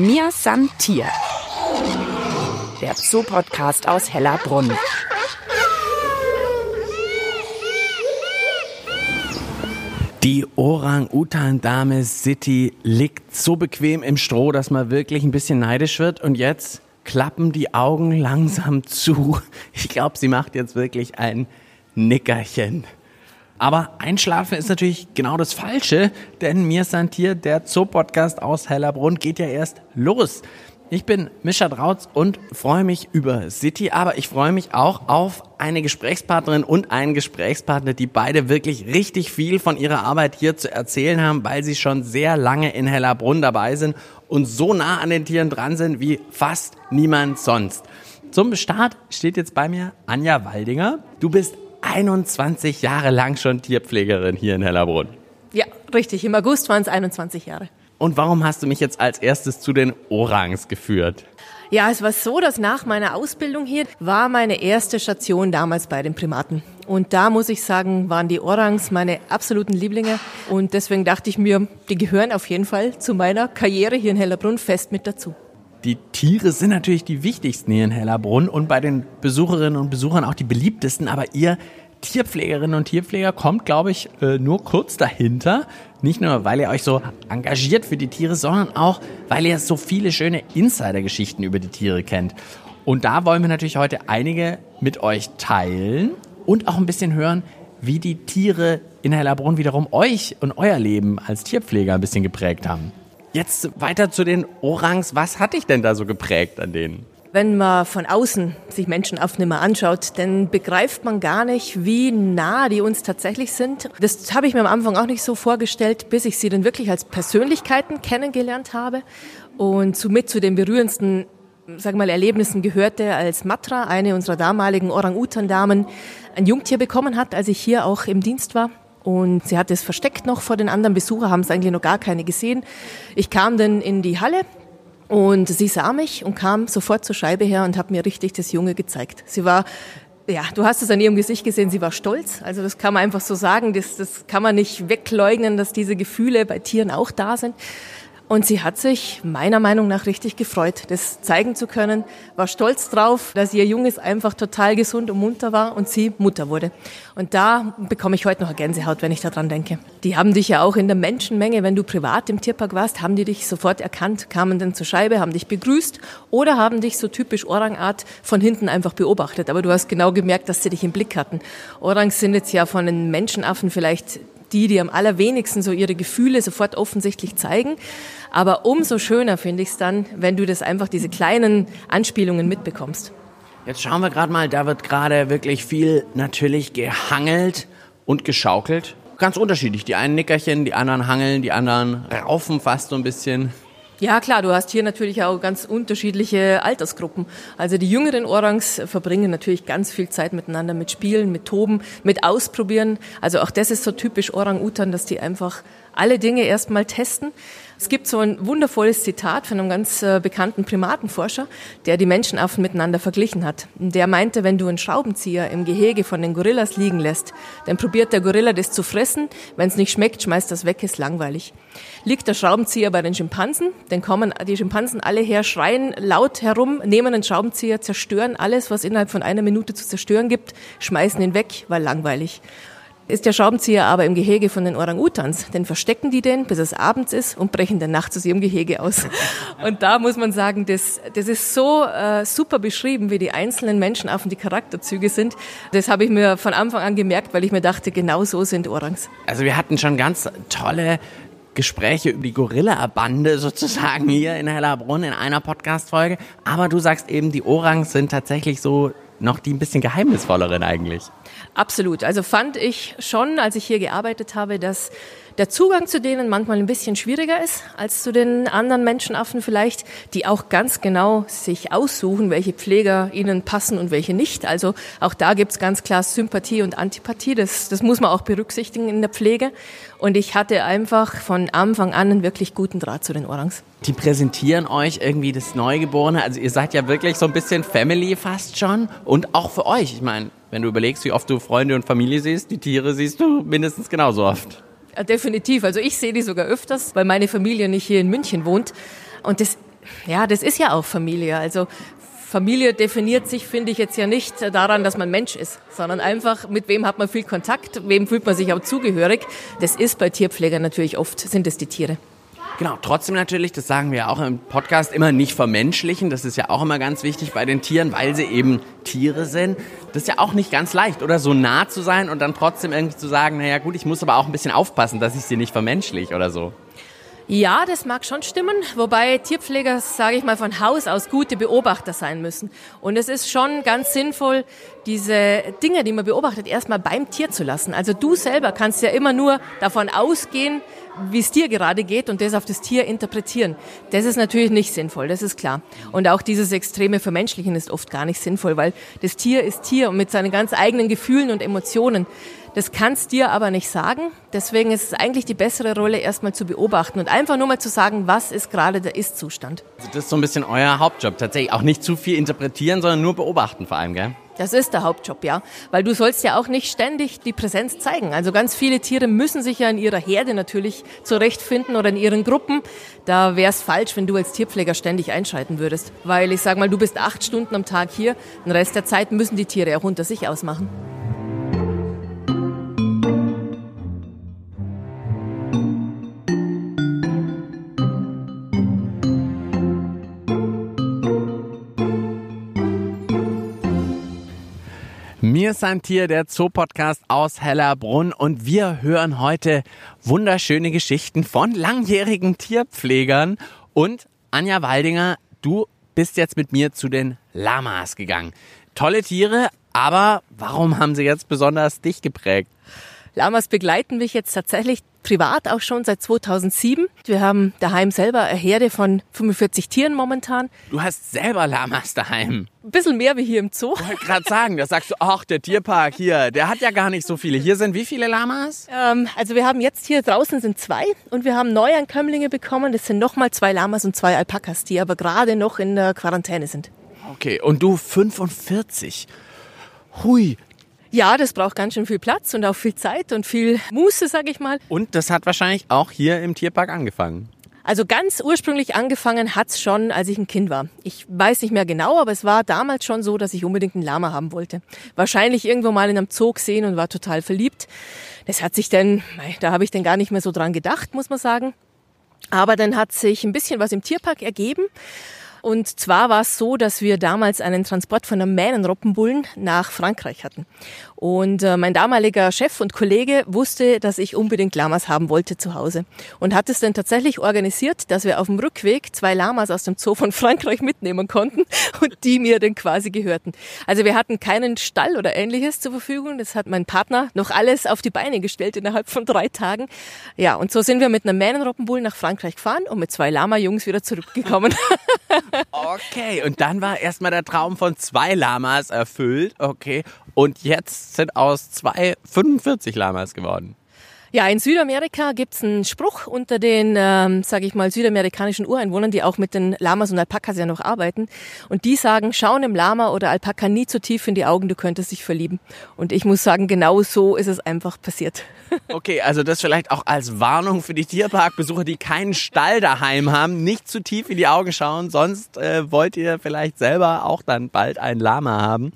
Mir san Tier. Der Zoo-Podcast aus Hellerbrunn. Die Orang-Utan-Dame City liegt so bequem im Stroh, dass man wirklich ein bisschen neidisch wird. Und jetzt klappen die Augen langsam zu. Ich glaube, sie macht jetzt wirklich ein Nickerchen. Aber einschlafen ist natürlich genau das Falsche, denn mir Santier, der Zoo-Podcast aus Hellerbrunn, geht ja erst los. Ich bin Mischa Drautz und freue mich über City, aber ich freue mich auch auf eine Gesprächspartnerin und einen Gesprächspartner, die beide wirklich richtig viel von ihrer Arbeit hier zu erzählen haben, weil sie schon sehr lange in Hellerbrunn dabei sind und so nah an den Tieren dran sind wie fast niemand sonst. Zum Start steht jetzt bei mir Anja Waldinger. Du bist 21 Jahre lang schon Tierpflegerin hier in Hellerbrunn. Ja, richtig. Im August waren es 21 Jahre. Und warum hast du mich jetzt als erstes zu den Orangs geführt? Ja, es war so, dass nach meiner Ausbildung hier war meine erste Station damals bei den Primaten. Und da muss ich sagen, waren die Orangs meine absoluten Lieblinge. Und deswegen dachte ich mir, die gehören auf jeden Fall zu meiner Karriere hier in Hellerbrunn fest mit dazu. Die Tiere sind natürlich die wichtigsten hier in Hellerbrunn und bei den Besucherinnen und Besuchern auch die beliebtesten, aber ihr Tierpflegerinnen und Tierpfleger kommt, glaube ich, äh, nur kurz dahinter. Nicht nur, weil ihr euch so engagiert für die Tiere, sondern auch, weil ihr so viele schöne Insider-Geschichten über die Tiere kennt. Und da wollen wir natürlich heute einige mit euch teilen und auch ein bisschen hören, wie die Tiere in Hellerbrunn wiederum euch und euer Leben als Tierpfleger ein bisschen geprägt haben. Jetzt weiter zu den Orangs. Was hat dich denn da so geprägt an denen? Wenn man von außen sich Menschenaffen immer anschaut, dann begreift man gar nicht, wie nah die uns tatsächlich sind. Das habe ich mir am Anfang auch nicht so vorgestellt, bis ich sie dann wirklich als Persönlichkeiten kennengelernt habe. Und somit zu den berührendsten sag mal, Erlebnissen gehörte, als Matra, eine unserer damaligen Orang-Utan-Damen, ein Jungtier bekommen hat, als ich hier auch im Dienst war. Und sie hat es versteckt noch vor den anderen Besuchern, haben es eigentlich noch gar keine gesehen. Ich kam dann in die Halle und sie sah mich und kam sofort zur Scheibe her und hat mir richtig das Junge gezeigt. Sie war ja, du hast es an ihrem Gesicht gesehen, sie war stolz. Also das kann man einfach so sagen, das, das kann man nicht wegleugnen, dass diese Gefühle bei Tieren auch da sind. Und sie hat sich meiner Meinung nach richtig gefreut, das zeigen zu können, war stolz drauf, dass ihr Junges einfach total gesund und munter war und sie Mutter wurde. Und da bekomme ich heute noch eine Gänsehaut, wenn ich daran denke. Die haben dich ja auch in der Menschenmenge, wenn du privat im Tierpark warst, haben die dich sofort erkannt, kamen dann zur Scheibe, haben dich begrüßt oder haben dich so typisch Orangart von hinten einfach beobachtet. Aber du hast genau gemerkt, dass sie dich im Blick hatten. Orangs sind jetzt ja von den Menschenaffen vielleicht die, die am allerwenigsten so ihre Gefühle sofort offensichtlich zeigen. Aber umso schöner finde ich es dann, wenn du das einfach diese kleinen Anspielungen mitbekommst. Jetzt schauen wir gerade mal, da wird gerade wirklich viel natürlich gehangelt und geschaukelt. Ganz unterschiedlich. Die einen Nickerchen, die anderen hangeln, die anderen raufen fast so ein bisschen. Ja, klar, du hast hier natürlich auch ganz unterschiedliche Altersgruppen. Also die jüngeren Orangs verbringen natürlich ganz viel Zeit miteinander mit Spielen, mit Toben, mit Ausprobieren. Also auch das ist so typisch Orang-Utan, dass die einfach alle Dinge erstmal testen. Es gibt so ein wundervolles Zitat von einem ganz äh, bekannten Primatenforscher, der die Menschenaffen miteinander verglichen hat. Der meinte, wenn du einen Schraubenzieher im Gehege von den Gorillas liegen lässt, dann probiert der Gorilla das zu fressen. Wenn es nicht schmeckt, schmeißt das weg, ist langweilig. Liegt der Schraubenzieher bei den Schimpansen, dann kommen die Schimpansen alle her, schreien laut herum, nehmen einen Schraubenzieher, zerstören alles, was innerhalb von einer Minute zu zerstören gibt, schmeißen ihn weg, weil langweilig. Ist der Schraubenzieher aber im Gehege von den Orang-Utans, dann verstecken die den, bis es abends ist und brechen dann nachts aus ihrem Gehege aus. Und da muss man sagen, das, das ist so äh, super beschrieben, wie die einzelnen Menschenaffen die Charakterzüge sind. Das habe ich mir von Anfang an gemerkt, weil ich mir dachte, genau so sind Orangs. Also wir hatten schon ganz tolle Gespräche über die Gorilla-Bande sozusagen hier in Hellerbrunn in einer Podcast-Folge. Aber du sagst eben, die Orangs sind tatsächlich so noch die ein bisschen geheimnisvolleren eigentlich. Absolut. Also fand ich schon, als ich hier gearbeitet habe, dass der Zugang zu denen manchmal ein bisschen schwieriger ist als zu den anderen Menschenaffen vielleicht, die auch ganz genau sich aussuchen, welche Pfleger ihnen passen und welche nicht. Also auch da gibt's ganz klar Sympathie und Antipathie. Das, das muss man auch berücksichtigen in der Pflege. Und ich hatte einfach von Anfang an einen wirklich guten Draht zu den Orangs. Die präsentieren euch irgendwie das Neugeborene. Also ihr seid ja wirklich so ein bisschen Family fast schon. Und auch für euch. Ich meine, wenn du überlegst, wie oft du Freunde und Familie siehst, die Tiere siehst du mindestens genauso oft. Ja, definitiv. Also ich sehe die sogar öfters, weil meine Familie nicht hier in München wohnt. Und das Ja, das ist ja auch Familie. Also Familie definiert sich, finde ich, jetzt ja nicht daran, dass man Mensch ist, sondern einfach, mit wem hat man viel Kontakt, wem fühlt man sich auch zugehörig. Das ist bei Tierpflegern natürlich oft, sind es die Tiere. Genau, trotzdem natürlich, das sagen wir auch im Podcast, immer nicht vermenschlichen. Das ist ja auch immer ganz wichtig bei den Tieren, weil sie eben Tiere sind. Das ist ja auch nicht ganz leicht, oder? So nah zu sein und dann trotzdem irgendwie zu sagen, naja gut, ich muss aber auch ein bisschen aufpassen, dass ich sie nicht vermenschlich oder so. Ja, das mag schon stimmen, wobei Tierpfleger, sage ich mal, von Haus aus gute Beobachter sein müssen. Und es ist schon ganz sinnvoll, diese Dinge, die man beobachtet, erstmal beim Tier zu lassen. Also du selber kannst ja immer nur davon ausgehen, wie es dir gerade geht und das auf das Tier interpretieren. Das ist natürlich nicht sinnvoll, das ist klar. Und auch dieses extreme Vermenschlichen ist oft gar nicht sinnvoll, weil das Tier ist Tier und mit seinen ganz eigenen Gefühlen und Emotionen. Das kannst dir aber nicht sagen. Deswegen ist es eigentlich die bessere Rolle, erstmal zu beobachten und einfach nur mal zu sagen, was ist gerade der Ist-Zustand. Also das ist so ein bisschen euer Hauptjob. Tatsächlich auch nicht zu viel interpretieren, sondern nur beobachten vor allem, gell? Das ist der Hauptjob, ja. Weil du sollst ja auch nicht ständig die Präsenz zeigen. Also ganz viele Tiere müssen sich ja in ihrer Herde natürlich zurechtfinden oder in ihren Gruppen. Da wäre es falsch, wenn du als Tierpfleger ständig einschreiten würdest. Weil ich sag mal, du bist acht Stunden am Tag hier. Den Rest der Zeit müssen die Tiere auch unter sich ausmachen. Mir ist ein Tier, der Zoopodcast aus Hellerbrunn und wir hören heute wunderschöne Geschichten von langjährigen Tierpflegern und Anja Waldinger, du bist jetzt mit mir zu den Lamas gegangen. Tolle Tiere, aber warum haben sie jetzt besonders dich geprägt? Lamas begleiten mich jetzt tatsächlich privat auch schon seit 2007. Wir haben daheim selber eine Herde von 45 Tieren momentan. Du hast selber Lamas daheim. Ein bisschen mehr wie hier im Zoo. Ich wollte gerade sagen, da sagst du, ach, der Tierpark hier, der hat ja gar nicht so viele. Hier sind wie viele Lamas? Ähm, also wir haben jetzt hier draußen sind zwei und wir haben Neuankömmlinge bekommen. Das sind nochmal zwei Lamas und zwei Alpakas, die aber gerade noch in der Quarantäne sind. Okay, und du 45. Hui, ja, das braucht ganz schön viel Platz und auch viel Zeit und viel Muße, sag ich mal. Und das hat wahrscheinlich auch hier im Tierpark angefangen. Also ganz ursprünglich angefangen hat's schon, als ich ein Kind war. Ich weiß nicht mehr genau, aber es war damals schon so, dass ich unbedingt einen Lama haben wollte. Wahrscheinlich irgendwo mal in einem Zoo gesehen und war total verliebt. Das hat sich dann, da habe ich dann gar nicht mehr so dran gedacht, muss man sagen. Aber dann hat sich ein bisschen was im Tierpark ergeben. Und zwar war es so, dass wir damals einen Transport von einem Mähnenroppenbullen nach Frankreich hatten. Und äh, mein damaliger Chef und Kollege wusste, dass ich unbedingt Lamas haben wollte zu Hause und hat es dann tatsächlich organisiert, dass wir auf dem Rückweg zwei Lamas aus dem Zoo von Frankreich mitnehmen konnten und die mir dann quasi gehörten. Also wir hatten keinen Stall oder ähnliches zur Verfügung. Das hat mein Partner noch alles auf die Beine gestellt innerhalb von drei Tagen. Ja, und so sind wir mit einem Mähnenroppenbullen nach Frankreich gefahren und mit zwei Lama-Jungs wieder zurückgekommen. Okay, und dann war erstmal der Traum von zwei Lamas erfüllt. Okay, und jetzt sind aus zwei 45 Lamas geworden. Ja, in Südamerika gibt's einen Spruch unter den, ähm, sage ich mal, südamerikanischen Ureinwohnern, die auch mit den Lamas und Alpakas ja noch arbeiten. Und die sagen, schau einem Lama oder Alpaka nie zu tief in die Augen, du könntest dich verlieben. Und ich muss sagen, genau so ist es einfach passiert. Okay, also das vielleicht auch als Warnung für die Tierparkbesucher, die keinen Stall daheim haben, nicht zu tief in die Augen schauen, sonst äh, wollt ihr vielleicht selber auch dann bald ein Lama haben.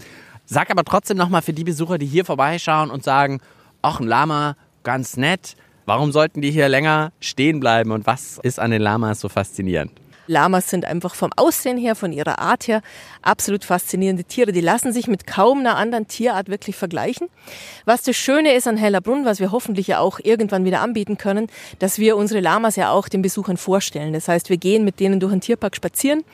Sag aber trotzdem nochmal für die Besucher, die hier vorbeischauen und sagen, ach, ein Lama, ganz nett. Warum sollten die hier länger stehen bleiben und was ist an den Lamas so faszinierend? Lamas sind einfach vom Aussehen her, von ihrer Art her absolut faszinierende Tiere. Die lassen sich mit kaum einer anderen Tierart wirklich vergleichen. Was das Schöne ist an Hellerbrunn, was wir hoffentlich ja auch irgendwann wieder anbieten können, dass wir unsere Lamas ja auch den Besuchern vorstellen. Das heißt, wir gehen mit denen durch den Tierpark spazieren.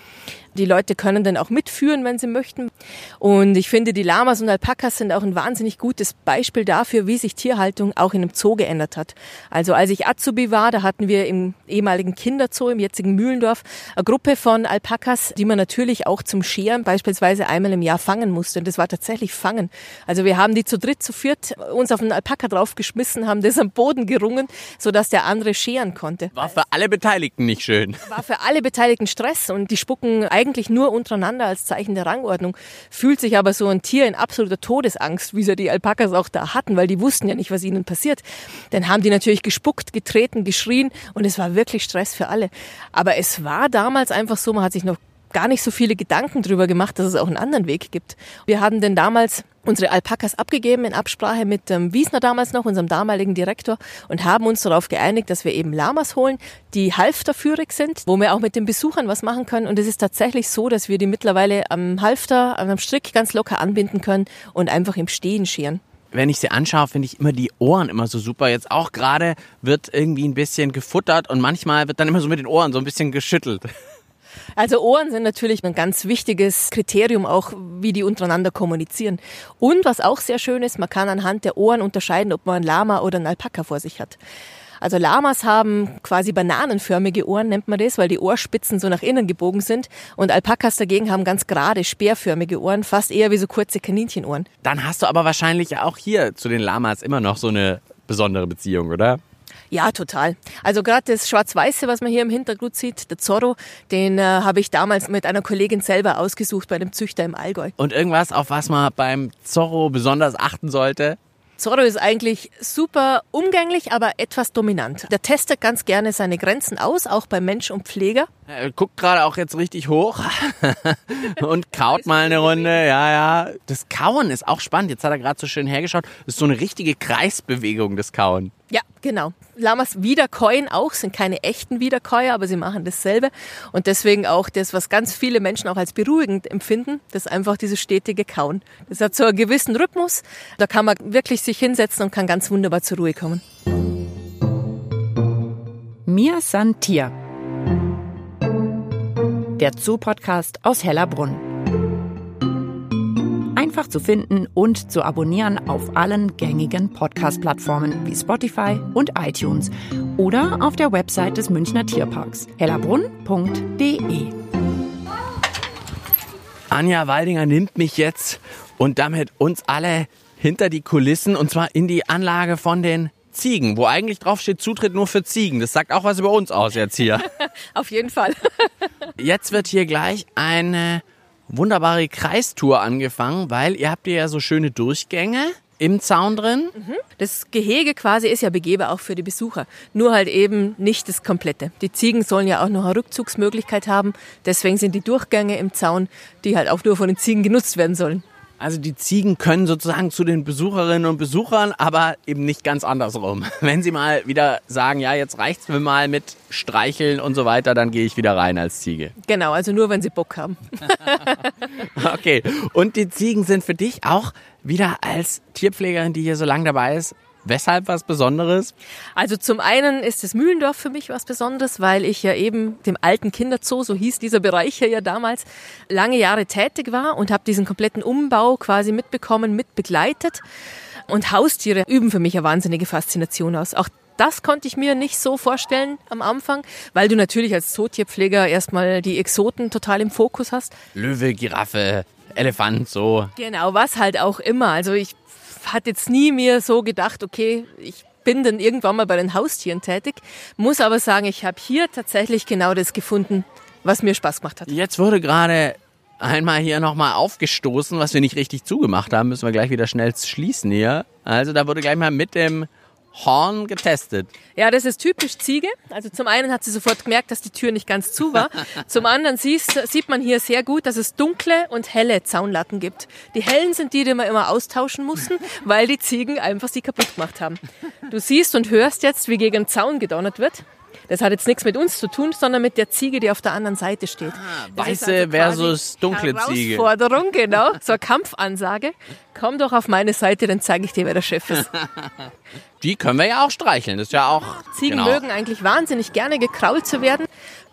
Die Leute können dann auch mitführen, wenn sie möchten. Und ich finde, die Lamas und Alpakas sind auch ein wahnsinnig gutes Beispiel dafür, wie sich Tierhaltung auch in einem Zoo geändert hat. Also als ich Azubi war, da hatten wir im ehemaligen Kinderzoo, im jetzigen Mühlendorf, eine Gruppe von Alpakas, die man natürlich auch zum Scheren beispielsweise einmal im Jahr fangen musste. Und das war tatsächlich Fangen. Also wir haben die zu dritt, zu viert uns auf einen Alpaka draufgeschmissen, haben das am Boden gerungen, sodass der andere scheren konnte. War für alle Beteiligten nicht schön. War für alle Beteiligten Stress und die spucken eigentlich nur untereinander als Zeichen der Rangordnung. Fühlt sich aber so ein Tier in absoluter Todesangst, wie sie die Alpakas auch da hatten, weil die wussten ja nicht, was ihnen passiert. Dann haben die natürlich gespuckt, getreten, geschrien und es war wirklich Stress für alle. Aber es war damals einfach so, man hat sich noch gar nicht so viele Gedanken drüber gemacht, dass es auch einen anderen Weg gibt. Wir haben denn damals unsere Alpakas abgegeben in Absprache mit dem Wiesner damals noch, unserem damaligen Direktor, und haben uns darauf geeinigt, dass wir eben Lamas holen, die halfterführig sind, wo wir auch mit den Besuchern was machen können. Und es ist tatsächlich so, dass wir die mittlerweile am Halfter, am Strick ganz locker anbinden können und einfach im Stehen scheren wenn ich sie anschaue, finde ich immer die Ohren immer so super. Jetzt auch gerade wird irgendwie ein bisschen gefuttert und manchmal wird dann immer so mit den Ohren so ein bisschen geschüttelt. Also Ohren sind natürlich ein ganz wichtiges Kriterium auch, wie die untereinander kommunizieren. Und was auch sehr schön ist, man kann anhand der Ohren unterscheiden, ob man ein Lama oder ein Alpaka vor sich hat. Also Lamas haben quasi bananenförmige Ohren, nennt man das, weil die Ohrspitzen so nach innen gebogen sind. Und Alpakas dagegen haben ganz gerade, speerförmige Ohren, fast eher wie so kurze Kaninchenohren. Dann hast du aber wahrscheinlich auch hier zu den Lamas immer noch so eine besondere Beziehung, oder? Ja, total. Also gerade das Schwarz-Weiße, was man hier im Hintergrund sieht, der Zorro, den äh, habe ich damals mit einer Kollegin selber ausgesucht bei einem Züchter im Allgäu. Und irgendwas, auf was man beim Zorro besonders achten sollte? Zorro ist eigentlich super umgänglich, aber etwas dominant. Der testet ganz gerne seine Grenzen aus, auch bei Mensch und Pfleger. Er guckt gerade auch jetzt richtig hoch und kaut mal eine Runde. Ja, ja. Das Kauen ist auch spannend. Jetzt hat er gerade so schön hergeschaut. Das ist so eine richtige Kreisbewegung, das Kauen. Ja, genau. Lamas wiederkäuen auch, sind keine echten Wiederkäuer, aber sie machen dasselbe. Und deswegen auch das, was ganz viele Menschen auch als beruhigend empfinden, das einfach dieses stetige Kauen. Das hat so einen gewissen Rhythmus. Da kann man wirklich sich hinsetzen und kann ganz wunderbar zur Ruhe kommen. Mir san Tier. Der Zoo-Podcast aus Hellerbrunn einfach zu finden und zu abonnieren auf allen gängigen Podcast-Plattformen wie Spotify und iTunes oder auf der Website des Münchner Tierparks hellerbrunn.de. Anja Waldinger nimmt mich jetzt und damit uns alle hinter die Kulissen und zwar in die Anlage von den Ziegen, wo eigentlich drauf steht Zutritt nur für Ziegen. Das sagt auch was über uns aus jetzt hier. Auf jeden Fall. jetzt wird hier gleich eine wunderbare Kreistour angefangen, weil ihr habt ja so schöne Durchgänge im Zaun drin. Mhm. Das Gehege quasi ist ja begehbar auch für die Besucher. Nur halt eben nicht das Komplette. Die Ziegen sollen ja auch noch eine Rückzugsmöglichkeit haben. Deswegen sind die Durchgänge im Zaun, die halt auch nur von den Ziegen genutzt werden sollen. Also die Ziegen können sozusagen zu den Besucherinnen und Besuchern, aber eben nicht ganz andersrum. Wenn sie mal wieder sagen, ja, jetzt reicht's mir mal mit Streicheln und so weiter, dann gehe ich wieder rein als Ziege. Genau, also nur wenn sie Bock haben. okay. Und die Ziegen sind für dich auch wieder als Tierpflegerin, die hier so lange dabei ist, Weshalb was Besonderes? Also zum einen ist das Mühlendorf für mich was Besonderes, weil ich ja eben dem alten Kinderzoo, so hieß dieser Bereich hier ja damals, lange Jahre tätig war und habe diesen kompletten Umbau quasi mitbekommen, mitbegleitet. Und Haustiere üben für mich eine wahnsinnige Faszination aus. Auch das konnte ich mir nicht so vorstellen am Anfang, weil du natürlich als Zootierpfleger erstmal die Exoten total im Fokus hast. Löwe, Giraffe, Elefant, so. Genau, was halt auch immer. Also ich hatte jetzt nie mir so gedacht, okay, ich bin dann irgendwann mal bei den Haustieren tätig, muss aber sagen, ich habe hier tatsächlich genau das gefunden, was mir Spaß gemacht hat. Jetzt wurde gerade einmal hier nochmal aufgestoßen, was wir nicht richtig zugemacht haben, müssen wir gleich wieder schnell schließen hier. Also da wurde gleich mal mit dem Horn getestet. Ja, das ist typisch Ziege. Also zum einen hat sie sofort gemerkt, dass die Tür nicht ganz zu war. Zum anderen sieht man hier sehr gut, dass es dunkle und helle Zaunlatten gibt. Die hellen sind die, die wir immer austauschen mussten, weil die Ziegen einfach sie kaputt gemacht haben. Du siehst und hörst jetzt, wie gegen den Zaun gedonnert wird. Das hat jetzt nichts mit uns zu tun, sondern mit der Ziege, die auf der anderen Seite steht. Ah, weiße also versus dunkle Ziege. Herausforderung, genau. So eine Kampfansage. Komm doch auf meine Seite, dann zeige ich dir, wer der Chef ist. Die können wir ja auch streicheln. Das ist ja auch. Ziegen genau. mögen eigentlich wahnsinnig gerne gekrault zu werden.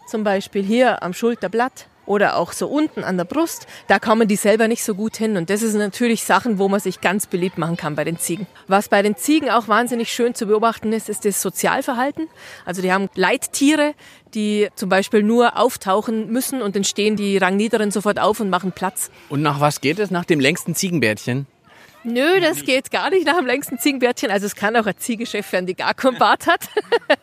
Zum Beispiel hier am Schulterblatt oder auch so unten an der Brust, da kommen die selber nicht so gut hin. Und das ist natürlich Sachen, wo man sich ganz beliebt machen kann bei den Ziegen. Was bei den Ziegen auch wahnsinnig schön zu beobachten ist, ist das Sozialverhalten. Also die haben Leittiere, die zum Beispiel nur auftauchen müssen und dann stehen die Rangniederen sofort auf und machen Platz. Und nach was geht es? Nach dem längsten Ziegenbärtchen? Nö, das geht gar nicht nach dem längsten Ziegenbärtchen. Also es kann auch ein Ziegenchef werden, die gar keinen Bart hat.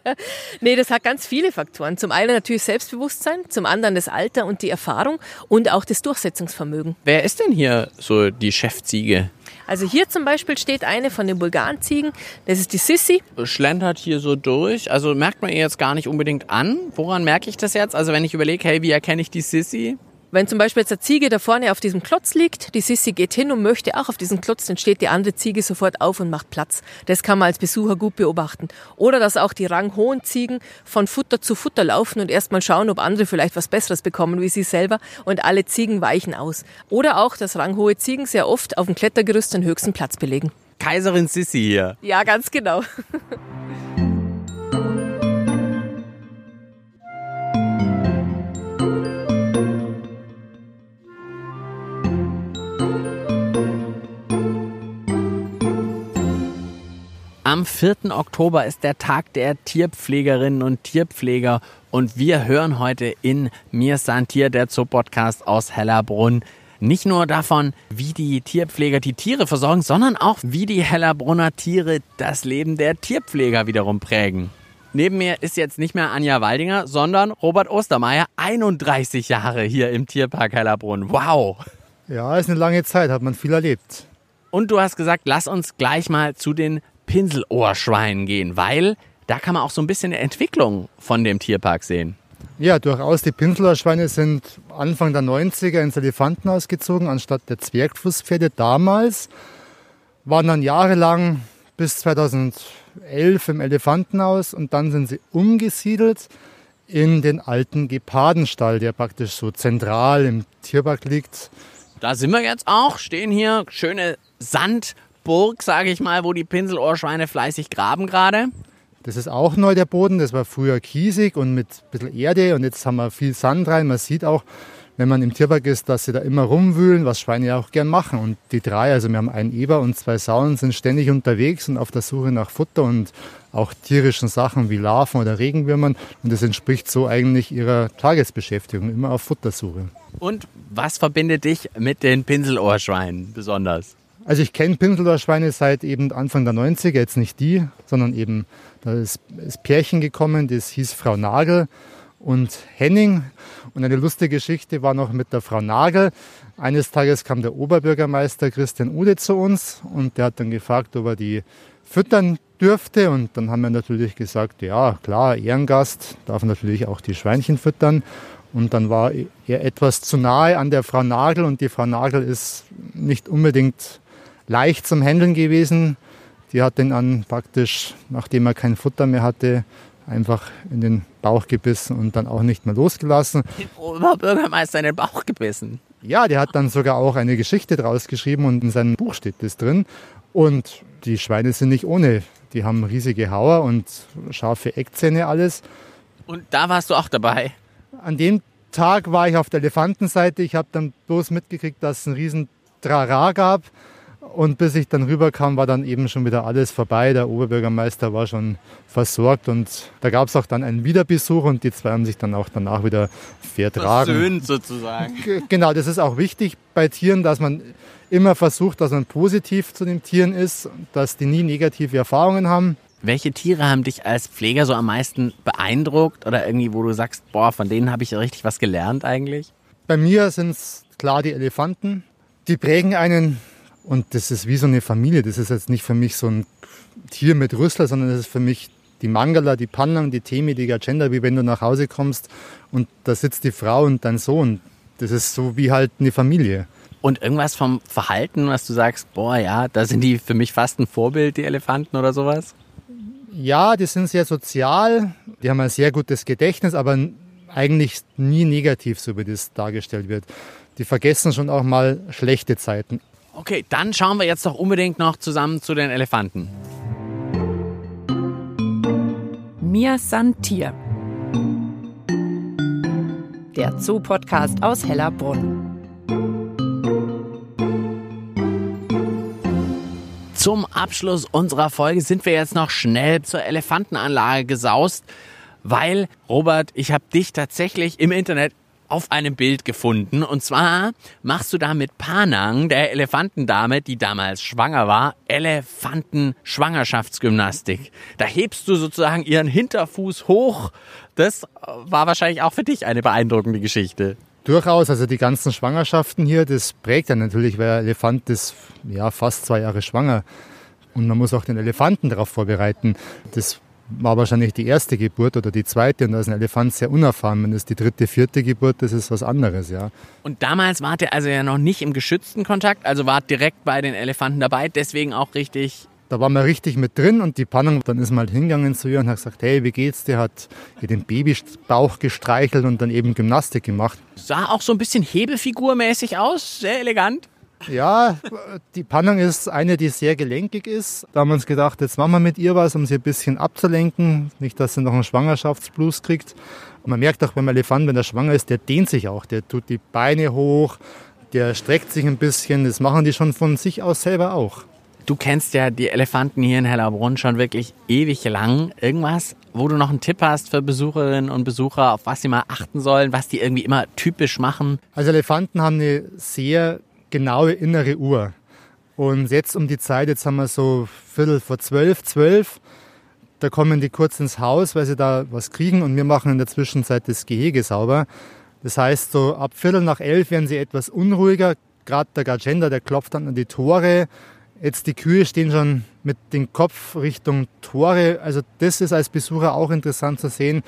nee, das hat ganz viele Faktoren. Zum einen natürlich Selbstbewusstsein, zum anderen das Alter und die Erfahrung und auch das Durchsetzungsvermögen. Wer ist denn hier so die Chefziege? Also hier zum Beispiel steht eine von den Bulgarenziegen, das ist die Sissi. Schlendert hier so durch. Also merkt man ihr jetzt gar nicht unbedingt an. Woran merke ich das jetzt? Also wenn ich überlege, hey, wie erkenne ich die Sissi? Wenn zum Beispiel jetzt eine Ziege da vorne auf diesem Klotz liegt, die Sissi geht hin und möchte auch auf diesen Klotz, dann steht die andere Ziege sofort auf und macht Platz. Das kann man als Besucher gut beobachten. Oder dass auch die ranghohen Ziegen von Futter zu Futter laufen und erstmal schauen, ob andere vielleicht was Besseres bekommen wie sie selber und alle Ziegen weichen aus. Oder auch, dass ranghohe Ziegen sehr oft auf dem Klettergerüst den höchsten Platz belegen. Kaiserin Sissi hier. Ja, ganz genau. Am 4. Oktober ist der Tag der Tierpflegerinnen und Tierpfleger und wir hören heute in Mir San Tier, der Zoo-Podcast aus Hellerbrunn, nicht nur davon, wie die Tierpfleger die Tiere versorgen, sondern auch, wie die Hellerbrunner Tiere das Leben der Tierpfleger wiederum prägen. Neben mir ist jetzt nicht mehr Anja Waldinger, sondern Robert Ostermeier, 31 Jahre hier im Tierpark Hellerbrunn. Wow! Ja, ist eine lange Zeit, hat man viel erlebt. Und du hast gesagt, lass uns gleich mal zu den Pinselohrschweinen gehen, weil da kann man auch so ein bisschen eine Entwicklung von dem Tierpark sehen. Ja, durchaus. Die Pinselohrschweine sind Anfang der 90er ins Elefantenhaus gezogen, anstatt der Zwergfußpferde damals. Waren dann jahrelang bis 2011 im Elefantenhaus und dann sind sie umgesiedelt in den alten Gepardenstall, der praktisch so zentral im Tierpark liegt. Da sind wir jetzt auch, stehen hier schöne Sand- Burg, sage ich mal, wo die Pinselohrschweine fleißig graben gerade. Das ist auch neu, der Boden. Das war früher kiesig und mit ein bisschen Erde und jetzt haben wir viel Sand rein. Man sieht auch, wenn man im Tierpark ist, dass sie da immer rumwühlen, was Schweine ja auch gern machen. Und die drei, also wir haben einen Eber und zwei Sauen, sind ständig unterwegs und auf der Suche nach Futter und auch tierischen Sachen wie Larven oder Regenwürmern. Und das entspricht so eigentlich ihrer Tagesbeschäftigung, immer auf Futtersuche. Und was verbindet dich mit den Pinselohrschweinen besonders? Also ich kenne Pinselohrschweine seit eben Anfang der 90er, jetzt nicht die, sondern eben da ist das Pärchen gekommen, das hieß Frau Nagel und Henning. Und eine lustige Geschichte war noch mit der Frau Nagel. Eines Tages kam der Oberbürgermeister Christian Ude zu uns und der hat dann gefragt, ob er die füttern dürfte. Und dann haben wir natürlich gesagt, ja klar, Ehrengast, darf natürlich auch die Schweinchen füttern. Und dann war er etwas zu nahe an der Frau Nagel und die Frau Nagel ist nicht unbedingt leicht zum Handeln gewesen. Die hat den an praktisch, nachdem er kein Futter mehr hatte, einfach in den Bauch gebissen und dann auch nicht mehr losgelassen. Den Oberbürgermeister in den Bauch gebissen. Ja, der hat dann sogar auch eine Geschichte draus geschrieben und in seinem Buch steht das drin. Und die Schweine sind nicht ohne. Die haben riesige Hauer und scharfe Eckzähne alles. Und da warst du auch dabei? An dem Tag war ich auf der Elefantenseite. Ich habe dann bloß mitgekriegt, dass es einen riesen Trara gab. Und bis ich dann rüberkam, war dann eben schon wieder alles vorbei. Der Oberbürgermeister war schon versorgt und da gab es auch dann einen Wiederbesuch und die zwei haben sich dann auch danach wieder vertragen. Versöhnt sozusagen. Genau, das ist auch wichtig bei Tieren, dass man immer versucht, dass man positiv zu den Tieren ist, dass die nie negative Erfahrungen haben. Welche Tiere haben dich als Pfleger so am meisten beeindruckt oder irgendwie, wo du sagst, boah, von denen habe ich richtig was gelernt eigentlich? Bei mir sind es klar die Elefanten. Die prägen einen und das ist wie so eine Familie. Das ist jetzt nicht für mich so ein Tier mit Rüssler, sondern das ist für mich die Mangala, die Panlang, die Temi, die Gagenda, wie wenn du nach Hause kommst und da sitzt die Frau und dein Sohn. Das ist so wie halt eine Familie. Und irgendwas vom Verhalten, was du sagst, boah, ja, da sind die für mich fast ein Vorbild, die Elefanten oder sowas? Ja, die sind sehr sozial, die haben ein sehr gutes Gedächtnis, aber eigentlich nie negativ, so wie das dargestellt wird. Die vergessen schon auch mal schlechte Zeiten. Okay, dann schauen wir jetzt doch unbedingt noch zusammen zu den Elefanten. Mir Santier. Der Zoo-Podcast aus Hellerbrunn. Zum Abschluss unserer Folge sind wir jetzt noch schnell zur Elefantenanlage gesaust, weil, Robert, ich habe dich tatsächlich im Internet auf einem Bild gefunden. Und zwar machst du da mit Panang, der Elefantendame, die damals schwanger war, Elefanten-Schwangerschaftsgymnastik. Da hebst du sozusagen ihren Hinterfuß hoch. Das war wahrscheinlich auch für dich eine beeindruckende Geschichte. Durchaus, also die ganzen Schwangerschaften hier, das prägt ja natürlich, weil der Elefant ist ja fast zwei Jahre schwanger. Und man muss auch den Elefanten darauf vorbereiten. Das war wahrscheinlich die erste Geburt oder die zweite und da ist ein Elefant sehr unerfahren. Wenn es die dritte, vierte Geburt, das ist was anderes, ja. Und damals wart ihr also ja noch nicht im geschützten Kontakt, also wart direkt bei den Elefanten dabei, deswegen auch richtig da waren wir richtig mit drin und die Pannung, dann ist mal halt hingegangen zu ihr und hat gesagt, hey, wie geht's dir? Hat ihr den Babybauch gestreichelt und dann eben Gymnastik gemacht. Sah auch so ein bisschen Hebefigurmäßig aus, sehr elegant. Ja, die Pannung ist eine, die sehr gelenkig ist. Da haben wir uns gedacht, jetzt machen wir mit ihr was, um sie ein bisschen abzulenken. Nicht, dass sie noch einen Schwangerschaftsblues kriegt. Und man merkt auch beim Elefant, wenn er schwanger ist, der dehnt sich auch. Der tut die Beine hoch, der streckt sich ein bisschen. Das machen die schon von sich aus selber auch. Du kennst ja die Elefanten hier in Hellerbrunn schon wirklich ewig lang. Irgendwas, wo du noch einen Tipp hast für Besucherinnen und Besucher, auf was sie mal achten sollen, was die irgendwie immer typisch machen? Also Elefanten haben eine sehr genaue innere Uhr. Und jetzt um die Zeit, jetzt haben wir so Viertel vor zwölf, zwölf, da kommen die kurz ins Haus, weil sie da was kriegen und wir machen in der Zwischenzeit das Gehege sauber. Das heißt, so ab Viertel nach elf werden sie etwas unruhiger. Gerade der Gagenda, der klopft dann an die Tore. Jetzt die Kühe stehen schon mit dem Kopf Richtung Tore. Also das ist als Besucher auch interessant zu sehen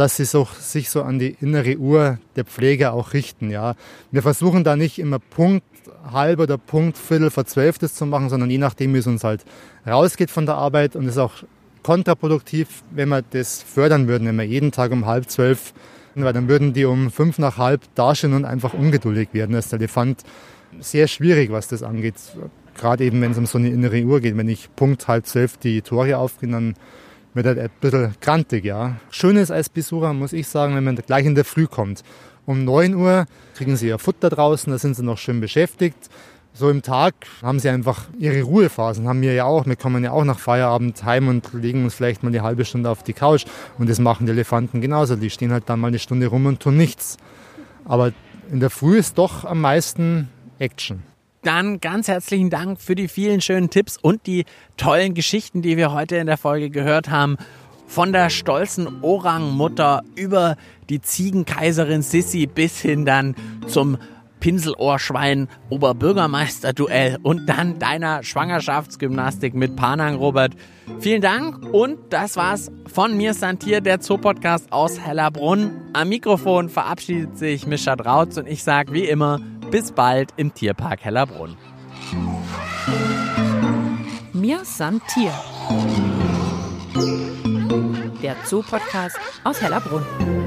dass sie so, sich so an die innere Uhr der Pflege auch richten. Ja. Wir versuchen da nicht immer Punkt halb oder Punkt Viertel vor zwölf das zu machen, sondern je nachdem, wie es uns halt rausgeht von der Arbeit und es ist auch kontraproduktiv, wenn wir das fördern würden, wenn wir jeden Tag um halb zwölf, weil dann würden die um fünf nach halb dastehen und einfach ungeduldig werden. Das ist der Elefant sehr schwierig, was das angeht. Gerade eben, wenn es um so eine innere Uhr geht. Wenn ich Punkt halb zwölf die Tore aufgehe, dann wird halt ein bisschen grantig, ja. Schön als Besucher, muss ich sagen, wenn man gleich in der Früh kommt. Um 9 Uhr kriegen sie ihr Futter draußen, da sind sie noch schön beschäftigt. So im Tag haben sie einfach ihre Ruhephasen, haben wir ja auch. Wir kommen ja auch nach Feierabend heim und legen uns vielleicht mal eine halbe Stunde auf die Couch. Und das machen die Elefanten genauso. Die stehen halt dann mal eine Stunde rum und tun nichts. Aber in der Früh ist doch am meisten Action. Dann ganz herzlichen Dank für die vielen schönen Tipps und die tollen Geschichten, die wir heute in der Folge gehört haben. Von der stolzen Orang-Mutter über die Ziegenkaiserin Sissi bis hin dann zum Pinselohrschwein Oberbürgermeister-Duell und dann deiner Schwangerschaftsgymnastik mit Panang, Robert. Vielen Dank und das war's von mir, Santier, der Zoopodcast aus Hellerbrunn. Am Mikrofon verabschiedet sich Mischa Drautz und ich sage wie immer bis bald im Tierpark Hellerbrunn. Mir Santier. Der Zoopodcast aus Hellerbrunn.